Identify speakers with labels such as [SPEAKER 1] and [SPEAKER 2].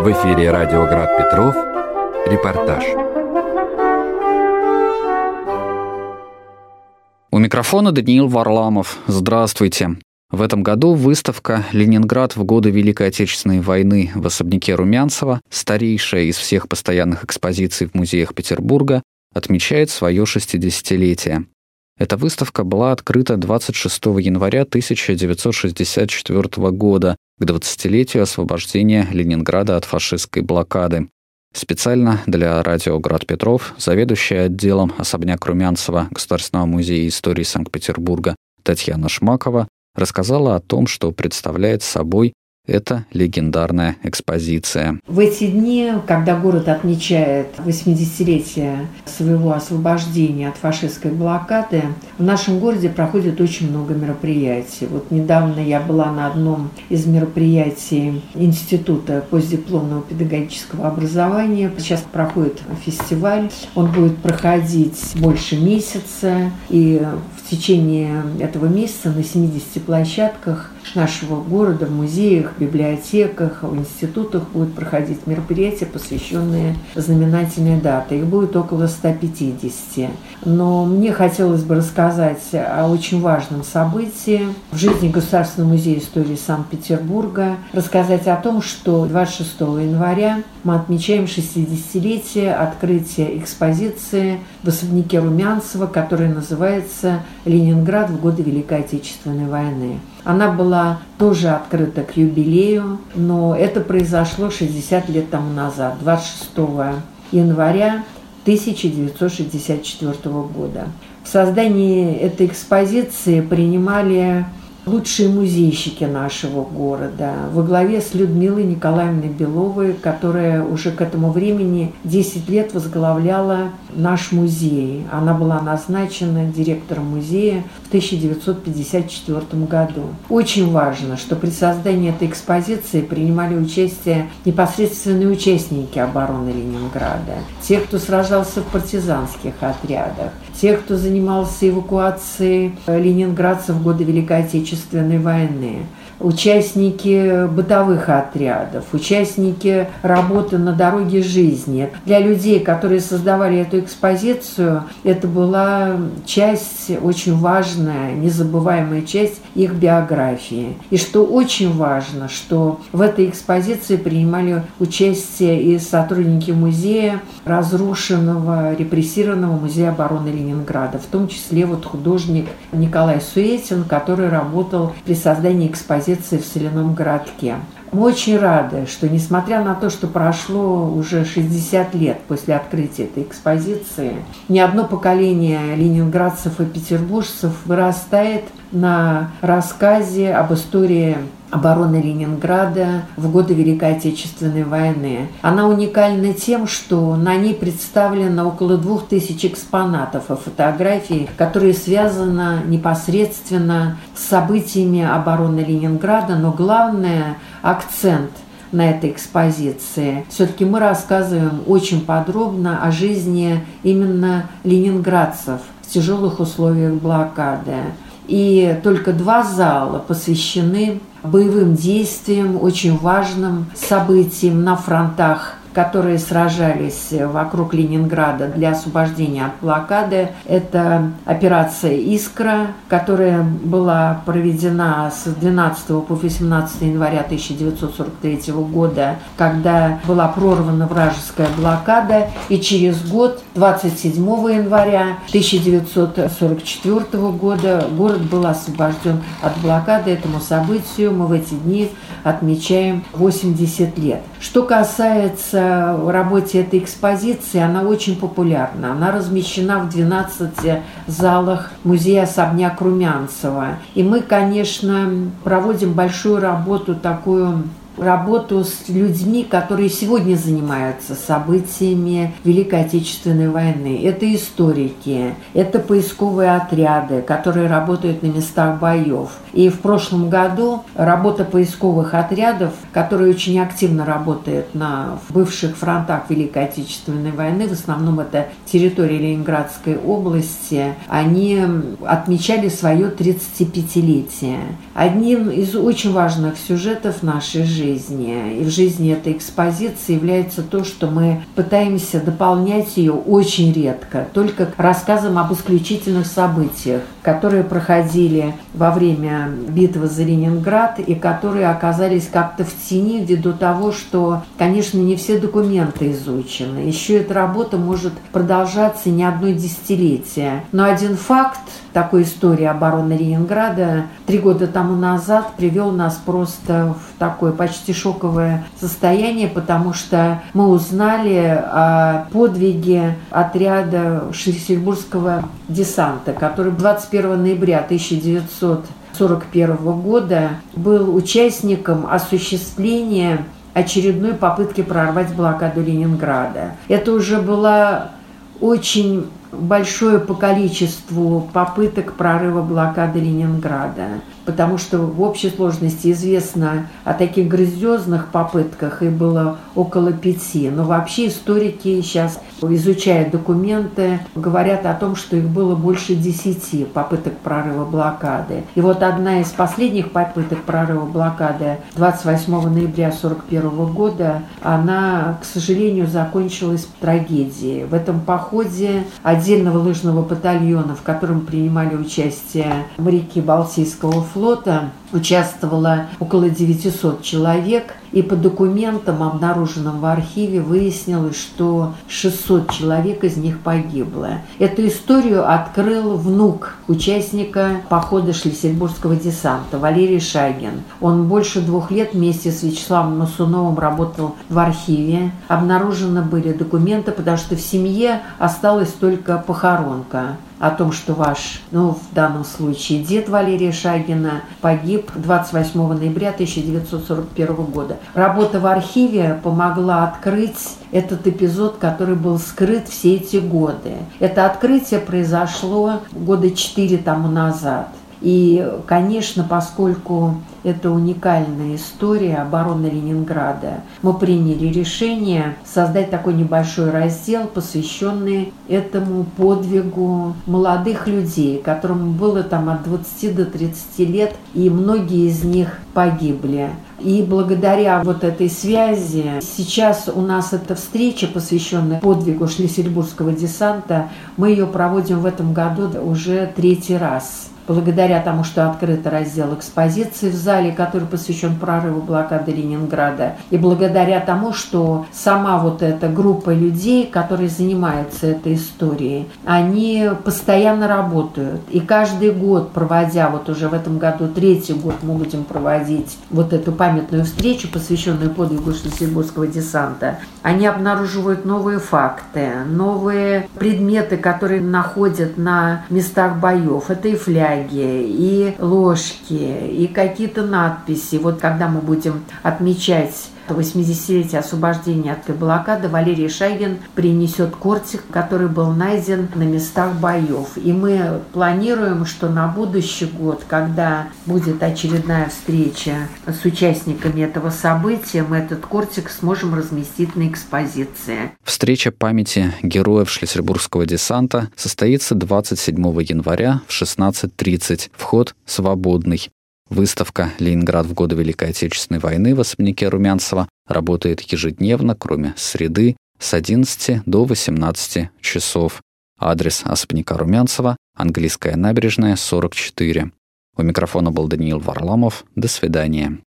[SPEAKER 1] В эфире радио Град Петров. Репортаж.
[SPEAKER 2] У микрофона Даниил Варламов. Здравствуйте. В этом году выставка «Ленинград в годы Великой Отечественной войны» в особняке Румянцева, старейшая из всех постоянных экспозиций в музеях Петербурга, отмечает свое 60-летие. Эта выставка была открыта 26 января 1964 года к 20-летию освобождения Ленинграда от фашистской блокады. Специально для радио «Град Петров» заведующая отделом особняк Румянцева Государственного музея истории Санкт-Петербурга Татьяна Шмакова рассказала о том, что представляет собой это легендарная экспозиция.
[SPEAKER 3] В эти дни, когда город отмечает 80-летие своего освобождения от фашистской блокады, в нашем городе проходит очень много мероприятий. Вот недавно я была на одном из мероприятий Института постдипломного педагогического образования. Сейчас проходит фестиваль. Он будет проходить больше месяца. И в течение этого месяца на 70 площадках нашего города, в музеях, библиотеках, в институтах будут проходить мероприятия, посвященные знаменательной дате. Их будет около 150. Но мне хотелось бы рассказать о очень важном событии в жизни Государственного музея истории Санкт-Петербурга, рассказать о том, что 26 января мы отмечаем 60-летие открытия экспозиции в особняке Румянцева, которая называется «Ленинград в годы Великой Отечественной войны». Она была тоже открыта к юбилею, но это произошло 60 лет тому назад, 26 января 1964 года. В создании этой экспозиции принимали лучшие музейщики нашего города во главе с Людмилой Николаевной Беловой, которая уже к этому времени 10 лет возглавляла наш музей. Она была назначена директором музея в 1954 году. Очень важно, что при создании этой экспозиции принимали участие непосредственные участники обороны Ленинграда, те, кто сражался в партизанских отрядах, те, кто занимался эвакуацией ленинградцев в годы Великой Отечественной войны, участники бытовых отрядов, участники работы на дороге жизни. Для людей, которые создавали эту экспозицию, это была часть, очень важная, незабываемая часть их биографии. И что очень важно, что в этой экспозиции принимали участие и сотрудники музея разрушенного, репрессированного музея обороны Ленинграда, в том числе вот художник Николай Суетин, который работал при создании экспозиции позиции в соляном городке. Мы очень рады, что несмотря на то, что прошло уже 60 лет после открытия этой экспозиции, ни одно поколение ленинградцев и петербуржцев вырастает на рассказе об истории обороны Ленинграда в годы Великой Отечественной войны. Она уникальна тем, что на ней представлено около двух тысяч экспонатов и фотографий, которые связаны непосредственно с событиями обороны Ленинграда, но главное – акцент на этой экспозиции. Все-таки мы рассказываем очень подробно о жизни именно ленинградцев в тяжелых условиях блокады. И только два зала посвящены боевым действиям, очень важным событиям на фронтах которые сражались вокруг Ленинграда для освобождения от блокады. Это операция «Искра», которая была проведена с 12 по 18 января 1943 года, когда была прорвана вражеская блокада, и через год, 27 января 1944 года, город был освобожден от блокады. Этому событию мы в эти дни отмечаем 80 лет. Что касается в работе этой экспозиции, она очень популярна. Она размещена в 12 залах музея особняк Румянцева. И мы, конечно, проводим большую работу такую работу с людьми, которые сегодня занимаются событиями Великой Отечественной войны. Это историки, это поисковые отряды, которые работают на местах боев. И в прошлом году работа поисковых отрядов, которые очень активно работают на бывших фронтах Великой Отечественной войны, в основном это территория Ленинградской области, они отмечали свое 35-летие. Одним из очень важных сюжетов нашей жизни жизни. И в жизни этой экспозиции является то, что мы пытаемся дополнять ее очень редко, только рассказом об исключительных событиях, которые проходили во время битвы за Ленинград и которые оказались как-то в тени ввиду того, что, конечно, не все документы изучены. Еще эта работа может продолжаться не одно десятилетие. Но один факт такой истории обороны Ленинграда три года тому назад привел нас просто в такое почти шоковое состояние, потому что мы узнали о подвиге отряда Шлиссельбургского десанта, который 21 ноября 1941 года был участником осуществления очередной попытки прорвать блокаду Ленинграда. Это уже была очень большое по количеству попыток прорыва блокады Ленинграда потому что в общей сложности известно о таких грандиозных попытках, и было около пяти. Но вообще историки сейчас, изучая документы, говорят о том, что их было больше десяти попыток прорыва блокады. И вот одна из последних попыток прорыва блокады 28 ноября 1941 года, она, к сожалению, закончилась трагедией. В этом походе отдельного лыжного батальона, в котором принимали участие моряки Балтийского флота участвовало около 900 человек, и по документам, обнаруженным в архиве, выяснилось, что 600 человек из них погибло. Эту историю открыл внук участника похода Шлиссельбургского десанта Валерий Шагин. Он больше двух лет вместе с Вячеславом Масуновым работал в архиве. Обнаружены были документы, потому что в семье осталась только похоронка о том, что ваш, ну, в данном случае, дед Валерия Шагина погиб 28 ноября 1941 года. Работа в архиве помогла открыть этот эпизод, который был скрыт все эти годы. Это открытие произошло года четыре тому назад. И, конечно, поскольку это уникальная история обороны Ленинграда, мы приняли решение создать такой небольшой раздел, посвященный этому подвигу молодых людей, которым было там от 20 до 30 лет, и многие из них погибли. И благодаря вот этой связи сейчас у нас эта встреча, посвященная подвигу Шлиссельбургского десанта, мы ее проводим в этом году уже третий раз благодаря тому, что открыт раздел экспозиции в зале, который посвящен прорыву блокады Ленинграда, и благодаря тому, что сама вот эта группа людей, которые занимаются этой историей, они постоянно работают. И каждый год, проводя, вот уже в этом году третий год мы будем проводить вот эту памятную встречу, посвященную подвигу Шлиссельбургского десанта, они обнаруживают новые факты, новые предметы, которые находят на местах боев. Это и фляги, флаги, и ложки, и какие-то надписи. Вот когда мы будем отмечать 80-летие освобождения от блокады Валерий Шайгин принесет кортик, который был найден на местах боев. И мы планируем, что на будущий год, когда будет очередная встреча с участниками этого события, мы этот кортик сможем разместить на экспозиции.
[SPEAKER 2] Встреча памяти героев Шлиссельбургского десанта состоится 27 января в 16.30. Вход свободный. Выставка «Ленинград в годы Великой Отечественной войны» в особняке Румянцева работает ежедневно, кроме среды, с 11 до 18 часов. Адрес особняка Румянцева – Английская набережная, 44. У микрофона был Даниил Варламов. До свидания.